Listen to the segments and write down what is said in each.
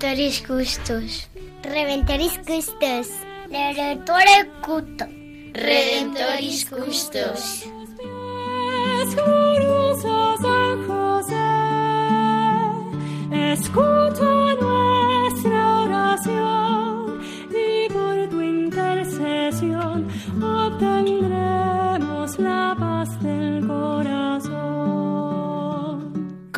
Redentoris Custos. Redentoris Custos. Redentore Cuto. Redentoris Custos. San José,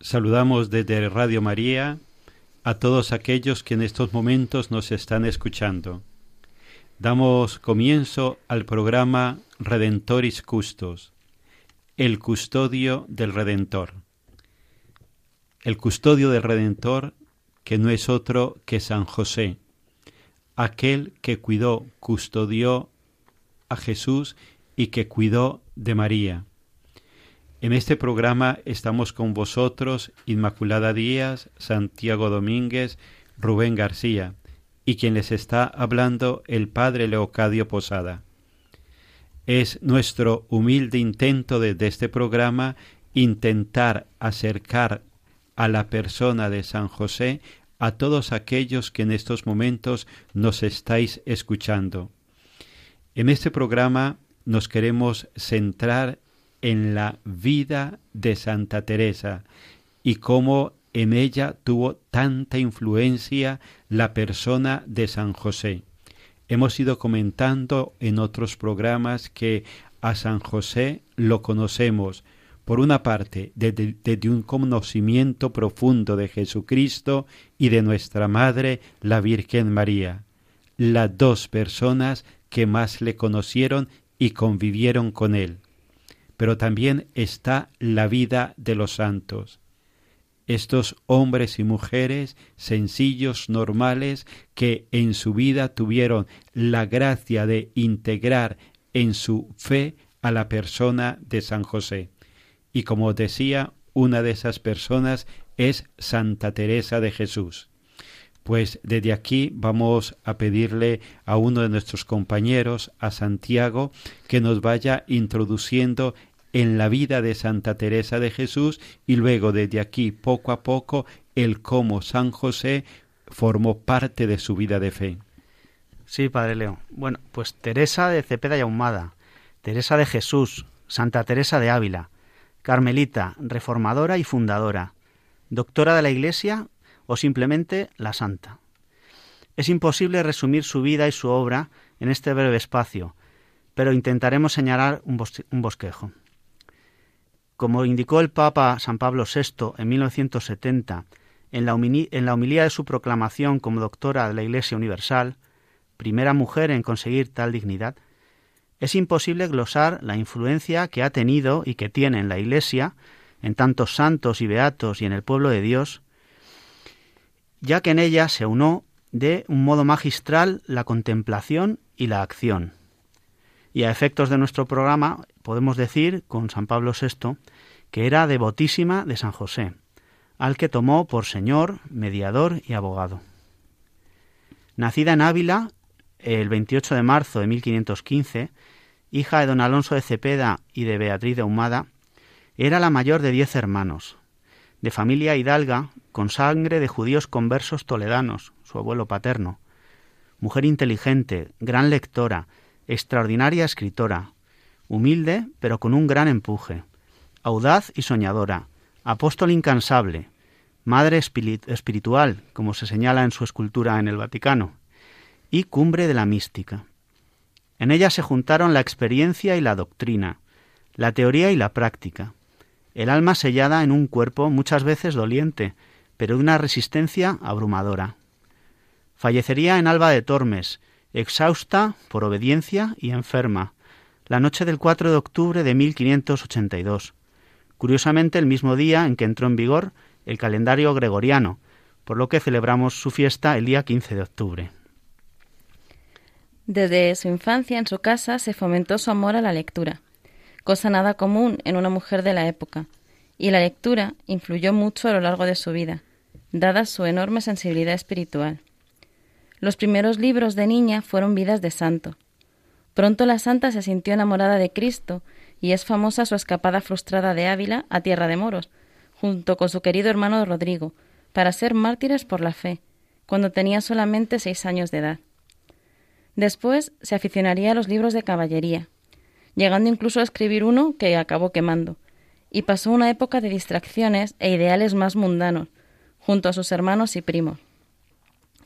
Saludamos desde Radio María a todos aquellos que en estos momentos nos están escuchando. Damos comienzo al programa Redentoris Custos, el custodio del Redentor. El custodio del Redentor que no es otro que San José, aquel que cuidó, custodió a Jesús y que cuidó de María. En este programa estamos con vosotros Inmaculada Díaz, Santiago Domínguez, Rubén García y quien les está hablando el Padre Leocadio Posada. Es nuestro humilde intento desde este programa intentar acercar a la persona de San José a todos aquellos que en estos momentos nos estáis escuchando. En este programa nos queremos centrar en la vida de Santa Teresa y cómo en ella tuvo tanta influencia la persona de San José. Hemos ido comentando en otros programas que a San José lo conocemos, por una parte, desde, desde, un conocimiento profundo de Jesucristo y de nuestra Madre, la Virgen María, las dos personas que más le conocieron y convivieron con él. Pero también está la vida de los santos. Estos hombres y mujeres sencillos, normales, que en su vida tuvieron la gracia de integrar en su fe a la persona de San José. Y como decía, una de esas personas es Santa Teresa de Jesús. Pues desde aquí vamos a pedirle a uno de nuestros compañeros, a Santiago, que nos vaya introduciendo en la vida de Santa Teresa de Jesús y luego desde aquí poco a poco el cómo San José formó parte de su vida de fe. Sí, Padre Leo. Bueno, pues Teresa de Cepeda y Ahumada, Teresa de Jesús, Santa Teresa de Ávila, Carmelita, reformadora y fundadora, doctora de la Iglesia o simplemente la Santa. Es imposible resumir su vida y su obra en este breve espacio, pero intentaremos señalar un bosquejo. Como indicó el Papa San Pablo VI en 1970 en la, homilía de su proclamación como doctora de la Iglesia Universal, primera mujer en conseguir tal dignidad, es imposible glosar la influencia que ha tenido y que tiene en la Iglesia, en tantos santos y beatos y en el pueblo de Dios, ya que en ella se unó de un modo magistral la contemplación y la acción. Y a efectos de nuestro programa podemos decir, con San Pablo VI, que era devotísima de San José, al que tomó por señor, mediador y abogado. Nacida en Ávila el 28 de marzo de 1515 hija de don Alonso de Cepeda y de Beatriz de Ahumada, era la mayor de diez hermanos, de familia hidalga, con sangre de judíos conversos toledanos, su abuelo paterno. Mujer inteligente, gran lectora, extraordinaria escritora, humilde pero con un gran empuje, audaz y soñadora, apóstol incansable, madre espiritual, como se señala en su escultura en el Vaticano, y cumbre de la mística. En ella se juntaron la experiencia y la doctrina, la teoría y la práctica, el alma sellada en un cuerpo muchas veces doliente, pero de una resistencia abrumadora. Fallecería en Alba de Tormes, exhausta por obediencia y enferma, la noche del 4 de octubre de 1582, curiosamente el mismo día en que entró en vigor el calendario gregoriano, por lo que celebramos su fiesta el día 15 de octubre. Desde su infancia en su casa se fomentó su amor a la lectura, cosa nada común en una mujer de la época, y la lectura influyó mucho a lo largo de su vida, dada su enorme sensibilidad espiritual. Los primeros libros de niña fueron vidas de santo. Pronto la santa se sintió enamorada de Cristo y es famosa su escapada frustrada de Ávila a tierra de moros, junto con su querido hermano Rodrigo, para ser mártires por la fe, cuando tenía solamente seis años de edad. Después se aficionaría a los libros de caballería, llegando incluso a escribir uno que acabó quemando, y pasó una época de distracciones e ideales más mundanos, junto a sus hermanos y primos.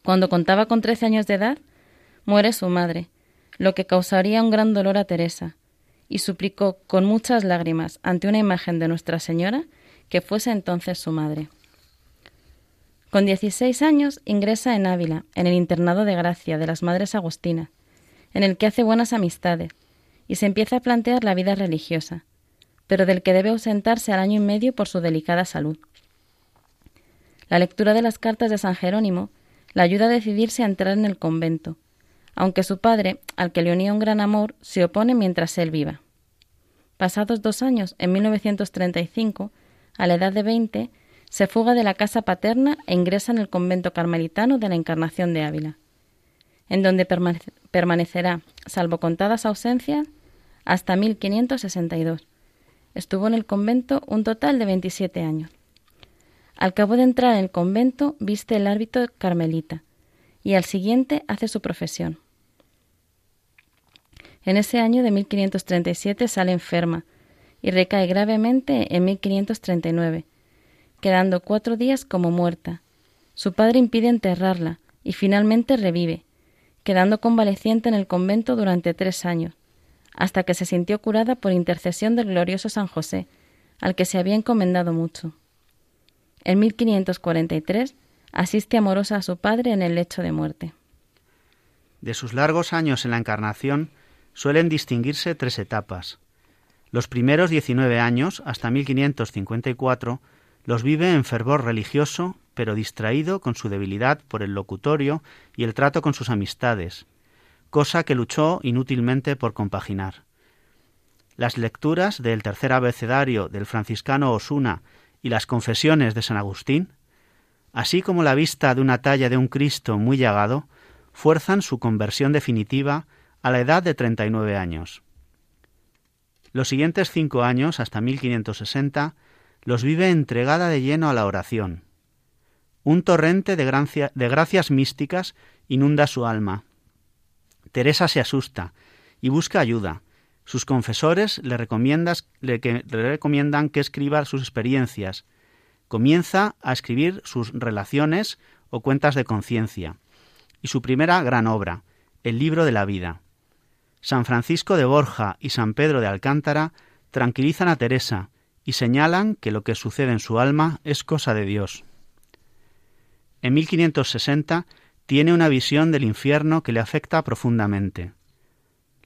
Cuando contaba con trece años de edad, muere su madre, lo que causaría un gran dolor a Teresa, y suplicó con muchas lágrimas ante una imagen de Nuestra Señora que fuese entonces su madre. Con dieciséis años ingresa en Ávila, en el internado de Gracia de las Madres Agustinas, en el que hace buenas amistades, y se empieza a plantear la vida religiosa, pero del que debe ausentarse al año y medio por su delicada salud. La lectura de las cartas de San Jerónimo la ayuda a decidirse a entrar en el convento, aunque su padre, al que le unía un gran amor, se opone mientras él viva. Pasados dos años, en 1935, a la edad de veinte, se fuga de la casa paterna e ingresa en el convento carmelitano de la Encarnación de Ávila, en donde permanecerá, salvo contadas ausencias, hasta 1562. Estuvo en el convento un total de 27 años. Al cabo de entrar en el convento, viste el árbitro carmelita y al siguiente hace su profesión. En ese año de 1537 sale enferma y recae gravemente en 1539, quedando cuatro días como muerta. Su padre impide enterrarla y finalmente revive, quedando convaleciente en el convento durante tres años, hasta que se sintió curada por intercesión del glorioso San José, al que se había encomendado mucho. En 1543 asiste amorosa a su padre en el lecho de muerte. De sus largos años en la Encarnación suelen distinguirse tres etapas. Los primeros 19 años, hasta 1554, los vive en fervor religioso, pero distraído con su debilidad por el locutorio y el trato con sus amistades, cosa que luchó inútilmente por compaginar. Las lecturas del tercer abecedario del franciscano Osuna y las confesiones de San Agustín, así como la vista de una talla de un Cristo muy llagado, fuerzan su conversión definitiva a la edad de 39 años. Los siguientes cinco años, hasta 1560, los vive entregada de lleno a la oración. Un torrente de, de gracias místicas inunda su alma. Teresa se asusta y busca ayuda, sus confesores le, le, recomiendan que escriba sus experiencias. Comienza a escribir sus relaciones o cuentas de conciencia. Y su primera gran obra, el libro de la vida. San Francisco de Borja y San Pedro de Alcántara tranquilizan a Teresa y señalan que lo que sucede en su alma es cosa de Dios. En 1560 tiene una visión del infierno que le afecta profundamente.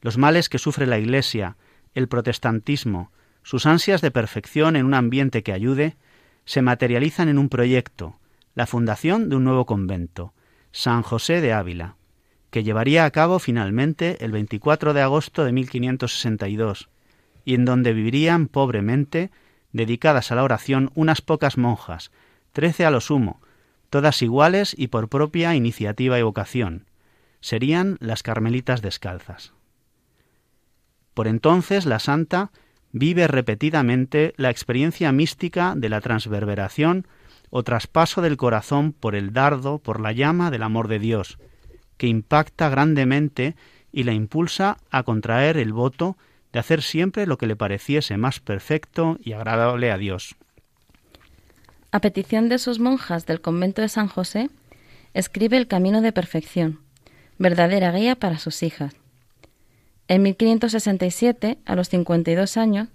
Los males que sufre la Iglesia, el protestantismo, sus ansias de perfección en un ambiente que ayude, se materializan en un proyecto, la fundación de un nuevo convento, San José de Ávila, que llevaría a cabo finalmente el 24 de agosto de 1562, y en donde vivirían pobremente, dedicadas a la oración, unas pocas monjas, trece a lo sumo, todas iguales y por propia iniciativa y vocación. Serían las carmelitas descalzas. Por entonces la santa vive repetidamente la experiencia mística de la transverberación o traspaso del corazón por el dardo, por la llama del amor de Dios, que impacta grandemente y la impulsa a contraer el voto de hacer siempre lo que le pareciese más perfecto y agradable a Dios. A petición de sus monjas del convento de San José, escribe El Camino de Perfección, verdadera guía para sus hijas. En 1567, a los 52 años,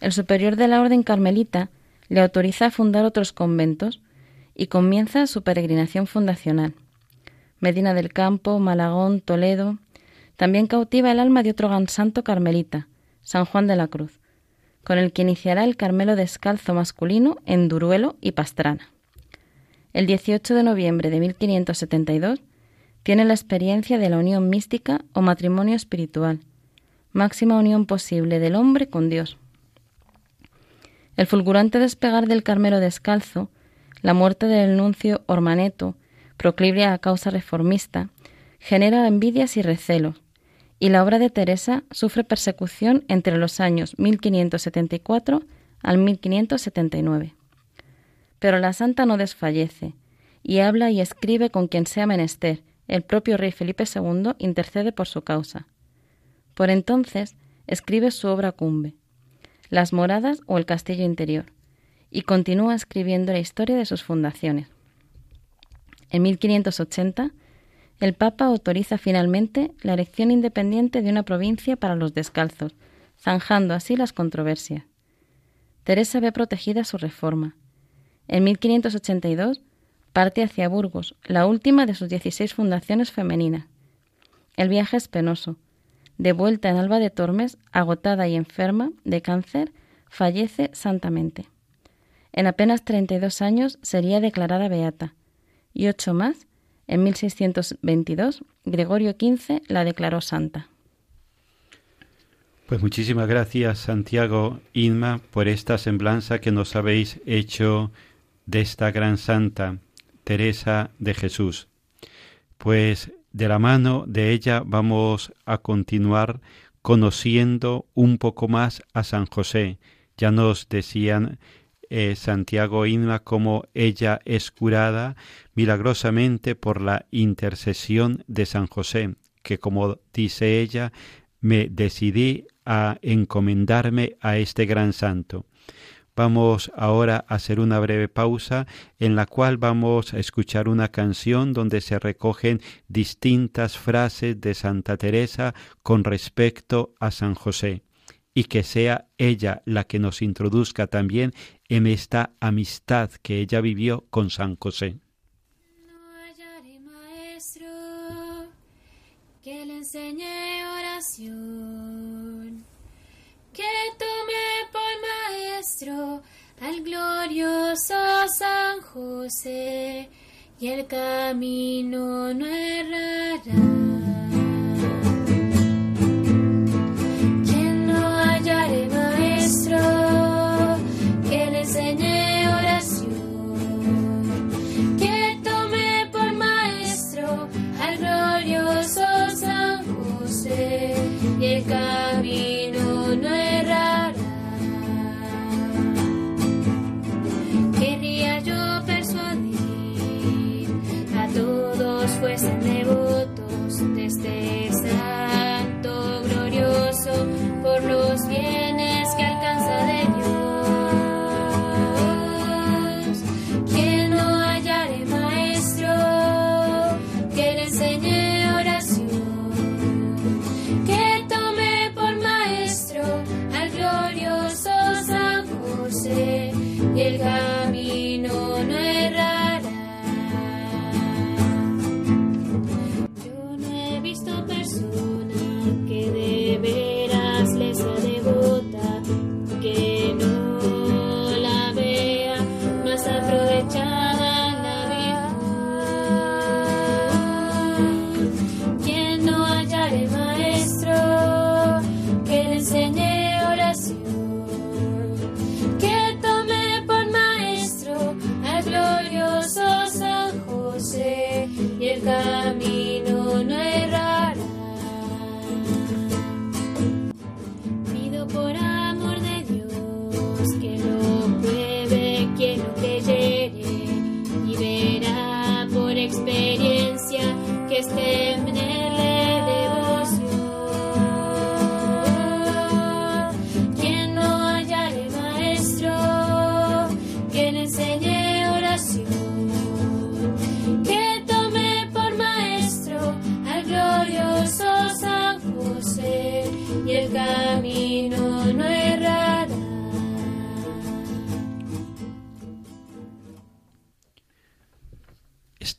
el superior de la Orden Carmelita le autoriza a fundar otros conventos y comienza su peregrinación fundacional. Medina del Campo, Malagón, Toledo. También cautiva el alma de otro gran santo carmelita, San Juan de la Cruz, con el que iniciará el Carmelo descalzo masculino en Duruelo y Pastrana. El 18 de noviembre de 1572 tiene la experiencia de la unión mística o matrimonio espiritual, máxima unión posible del hombre con Dios. El fulgurante despegar del Carmelo descalzo, la muerte del nuncio Ormaneto, proclive a causa reformista, genera envidias y recelos, y la obra de Teresa sufre persecución entre los años 1574 al 1579. Pero la santa no desfallece, y habla y escribe con quien sea menester, el propio rey Felipe II intercede por su causa. Por entonces escribe su obra cumbre, Las moradas o el castillo interior, y continúa escribiendo la historia de sus fundaciones. En 1580, el Papa autoriza finalmente la elección independiente de una provincia para los descalzos, zanjando así las controversias. Teresa ve protegida su reforma. En 1582 parte hacia Burgos, la última de sus 16 fundaciones femeninas. El viaje es penoso. De vuelta en Alba de Tormes, agotada y enferma de cáncer, fallece santamente. En apenas 32 años sería declarada beata, y ocho más, en 1622, Gregorio XV la declaró santa. Pues muchísimas gracias, Santiago Inma, por esta semblanza que nos habéis hecho de esta gran santa. Teresa de Jesús. Pues de la mano de ella vamos a continuar conociendo un poco más a San José. Ya nos decían eh, Santiago Inma cómo ella es curada milagrosamente por la intercesión de San José, que como dice ella, me decidí a encomendarme a este gran santo. Vamos ahora a hacer una breve pausa en la cual vamos a escuchar una canción donde se recogen distintas frases de Santa Teresa con respecto a San José y que sea ella la que nos introduzca también en esta amistad que ella vivió con San José. maestro que le enseñe oración, que tome por al glorioso San José y el camino no errará.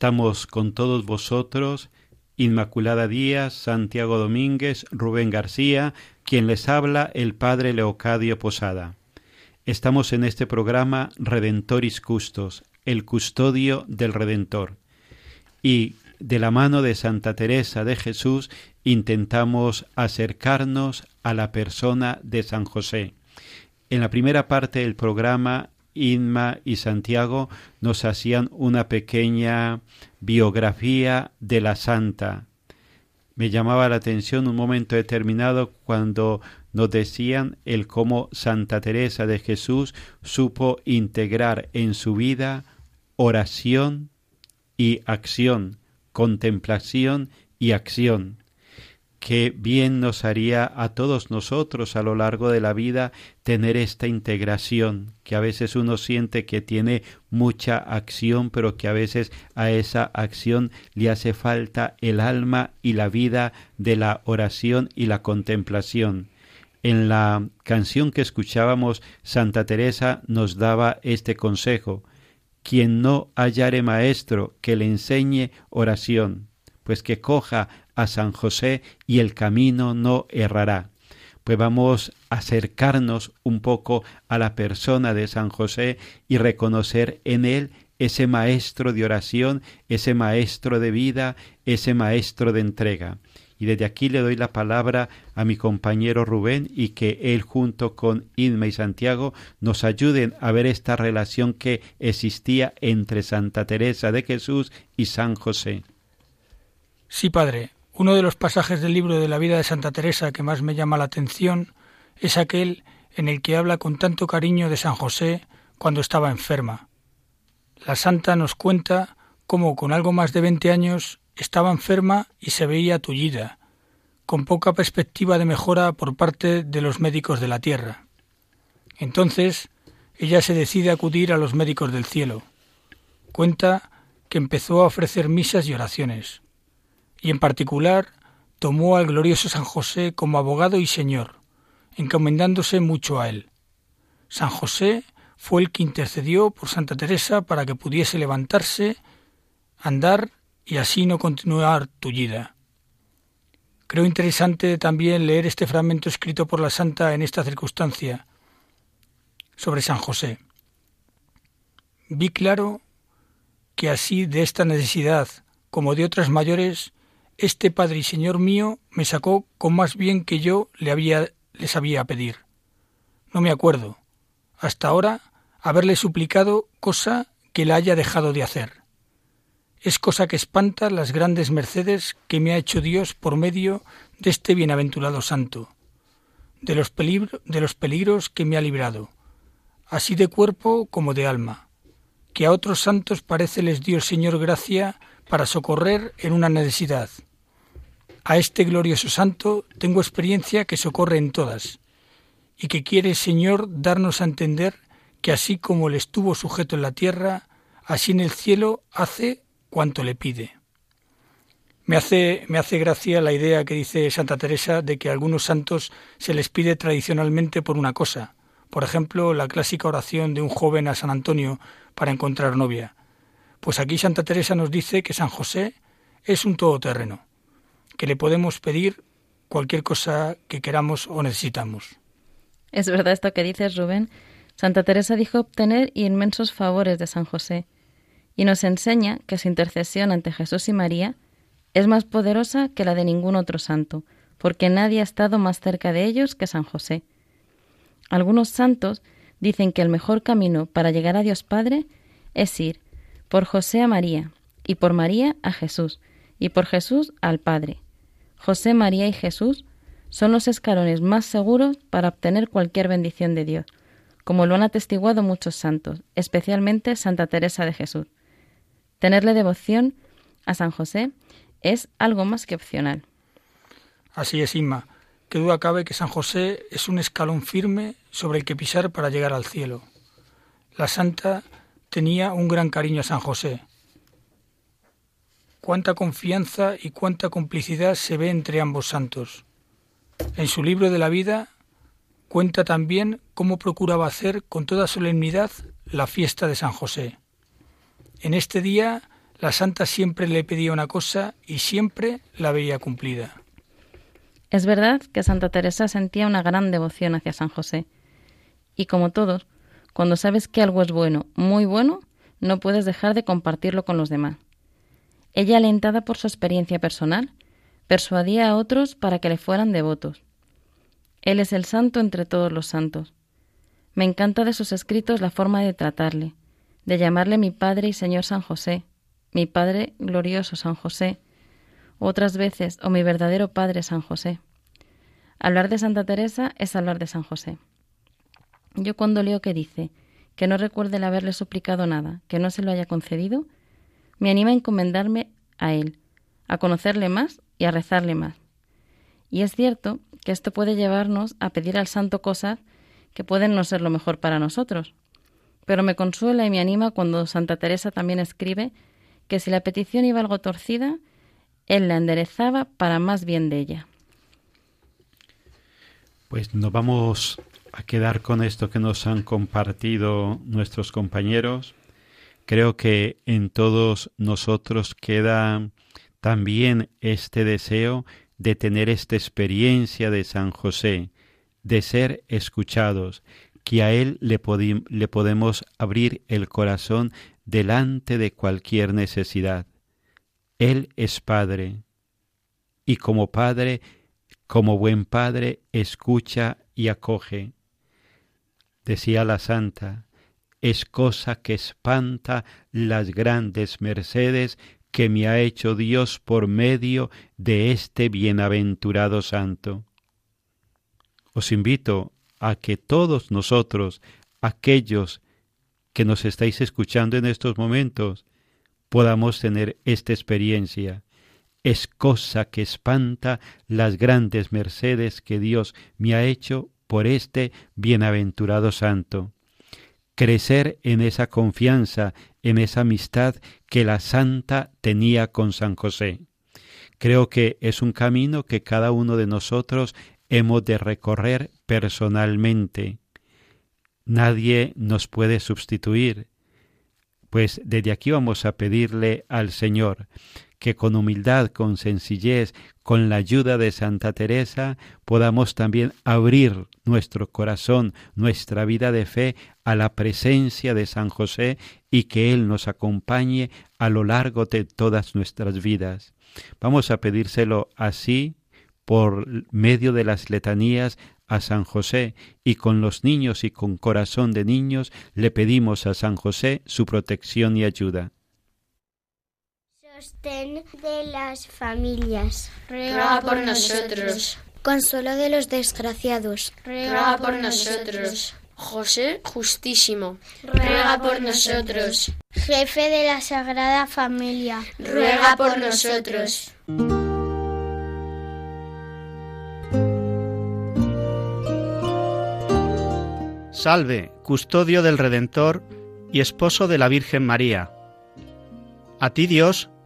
Estamos con todos vosotros, Inmaculada Díaz, Santiago Domínguez, Rubén García, quien les habla el Padre Leocadio Posada. Estamos en este programa Redentoris Custos, el custodio del Redentor. Y de la mano de Santa Teresa de Jesús intentamos acercarnos a la persona de San José. En la primera parte del programa Inma y Santiago nos hacían una pequeña biografía de la santa. Me llamaba la atención un momento determinado cuando nos decían el cómo Santa Teresa de Jesús supo integrar en su vida oración y acción, contemplación y acción qué bien nos haría a todos nosotros a lo largo de la vida tener esta integración, que a veces uno siente que tiene mucha acción, pero que a veces a esa acción le hace falta el alma y la vida de la oración y la contemplación. En la canción que escuchábamos, Santa Teresa nos daba este consejo, quien no hallare maestro que le enseñe oración, pues que coja a San José y el camino no errará. Pues vamos a acercarnos un poco a la persona de San José y reconocer en él ese maestro de oración, ese maestro de vida, ese maestro de entrega. Y desde aquí le doy la palabra a mi compañero Rubén y que él junto con Inma y Santiago nos ayuden a ver esta relación que existía entre Santa Teresa de Jesús y San José. Sí, padre, uno de los pasajes del libro de la vida de Santa Teresa que más me llama la atención es aquel en el que habla con tanto cariño de San José cuando estaba enferma. La santa nos cuenta cómo con algo más de veinte años estaba enferma y se veía tullida, con poca perspectiva de mejora por parte de los médicos de la tierra. Entonces ella se decide a acudir a los médicos del cielo. Cuenta que empezó a ofrecer misas y oraciones y en particular tomó al glorioso San José como abogado y señor, encomendándose mucho a él. San José fue el que intercedió por Santa Teresa para que pudiese levantarse, andar y así no continuar tullida. Creo interesante también leer este fragmento escrito por la Santa en esta circunstancia sobre San José. Vi claro que así de esta necesidad como de otras mayores este Padre y Señor mío me sacó con más bien que yo le había, le sabía pedir. No me acuerdo, hasta ahora, haberle suplicado cosa que la haya dejado de hacer. Es cosa que espanta las grandes mercedes que me ha hecho Dios por medio de este bienaventurado santo, de los, de los peligros que me ha librado, así de cuerpo como de alma, que a otros santos parece les dio el Señor gracia para socorrer en una necesidad, a este glorioso santo tengo experiencia que socorre en todas, y que quiere, Señor, darnos a entender que así como le estuvo sujeto en la tierra, así en el cielo hace cuanto le pide. Me hace, me hace gracia la idea que dice Santa Teresa de que a algunos santos se les pide tradicionalmente por una cosa, por ejemplo, la clásica oración de un joven a San Antonio para encontrar novia. Pues aquí Santa Teresa nos dice que San José es un todoterreno que le podemos pedir cualquier cosa que queramos o necesitamos. Es verdad esto que dices, Rubén. Santa Teresa dijo obtener inmensos favores de San José y nos enseña que su intercesión ante Jesús y María es más poderosa que la de ningún otro santo, porque nadie ha estado más cerca de ellos que San José. Algunos santos dicen que el mejor camino para llegar a Dios Padre es ir por José a María y por María a Jesús y por Jesús al Padre. José, María y Jesús son los escalones más seguros para obtener cualquier bendición de Dios, como lo han atestiguado muchos santos, especialmente Santa Teresa de Jesús. Tenerle devoción a San José es algo más que opcional. Así es, Inma. Que duda cabe que San José es un escalón firme sobre el que pisar para llegar al cielo. La santa tenía un gran cariño a San José. Cuánta confianza y cuánta complicidad se ve entre ambos santos. En su libro de la vida cuenta también cómo procuraba hacer con toda solemnidad la fiesta de San José. En este día la santa siempre le pedía una cosa y siempre la veía cumplida. Es verdad que Santa Teresa sentía una gran devoción hacia San José. Y como todos, cuando sabes que algo es bueno, muy bueno, no puedes dejar de compartirlo con los demás. Ella, alentada por su experiencia personal, persuadía a otros para que le fueran devotos. Él es el santo entre todos los santos. Me encanta de sus escritos la forma de tratarle, de llamarle mi Padre y Señor San José, mi Padre glorioso San José, otras veces, o mi verdadero Padre San José. Hablar de Santa Teresa es hablar de San José. Yo cuando leo que dice que no recuerde el haberle suplicado nada, que no se lo haya concedido, me anima a encomendarme a él, a conocerle más y a rezarle más. Y es cierto que esto puede llevarnos a pedir al santo cosas que pueden no ser lo mejor para nosotros. Pero me consuela y me anima cuando Santa Teresa también escribe que si la petición iba algo torcida, él la enderezaba para más bien de ella. Pues nos vamos a quedar con esto que nos han compartido nuestros compañeros. Creo que en todos nosotros queda también este deseo de tener esta experiencia de San José, de ser escuchados, que a Él le, le podemos abrir el corazón delante de cualquier necesidad. Él es Padre, y como Padre, como buen Padre, escucha y acoge. Decía la Santa, es cosa que espanta las grandes mercedes que me ha hecho Dios por medio de este bienaventurado santo. Os invito a que todos nosotros, aquellos que nos estáis escuchando en estos momentos, podamos tener esta experiencia. Es cosa que espanta las grandes mercedes que Dios me ha hecho por este bienaventurado santo crecer en esa confianza, en esa amistad que la santa tenía con San José. Creo que es un camino que cada uno de nosotros hemos de recorrer personalmente. Nadie nos puede sustituir. Pues desde aquí vamos a pedirle al Señor que con humildad, con sencillez, con la ayuda de Santa Teresa, podamos también abrir nuestro corazón, nuestra vida de fe a la presencia de San José y que Él nos acompañe a lo largo de todas nuestras vidas. Vamos a pedírselo así por medio de las letanías a San José y con los niños y con corazón de niños le pedimos a San José su protección y ayuda. Sostén de las familias. Ruega por nosotros. Consuelo de los desgraciados. Ruega por nosotros. José Justísimo. Ruega por nosotros. Jefe de la Sagrada Familia. Ruega por nosotros. Salve, custodio del Redentor y esposo de la Virgen María. A ti Dios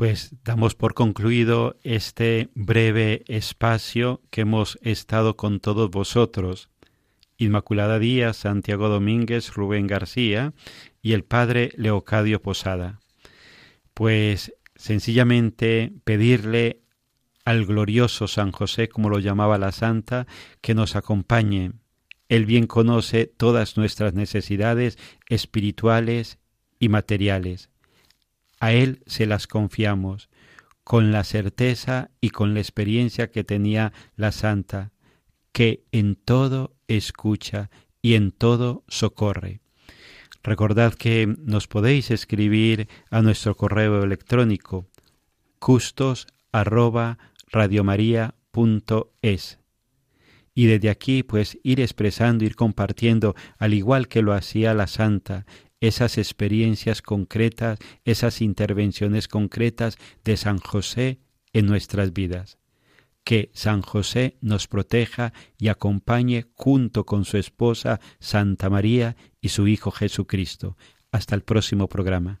Pues damos por concluido este breve espacio que hemos estado con todos vosotros. Inmaculada Díaz, Santiago Domínguez, Rubén García y el Padre Leocadio Posada. Pues sencillamente pedirle al glorioso San José, como lo llamaba la Santa, que nos acompañe Él bien conoce todas nuestras necesidades espirituales y materiales. A Él se las confiamos, con la certeza y con la experiencia que tenía la Santa, que en todo escucha y en todo socorre. Recordad que nos podéis escribir a nuestro correo electrónico custos y desde aquí pues ir expresando, ir compartiendo, al igual que lo hacía la santa, esas experiencias concretas, esas intervenciones concretas de San José en nuestras vidas. Que San José nos proteja y acompañe junto con su esposa Santa María y su Hijo Jesucristo. Hasta el próximo programa.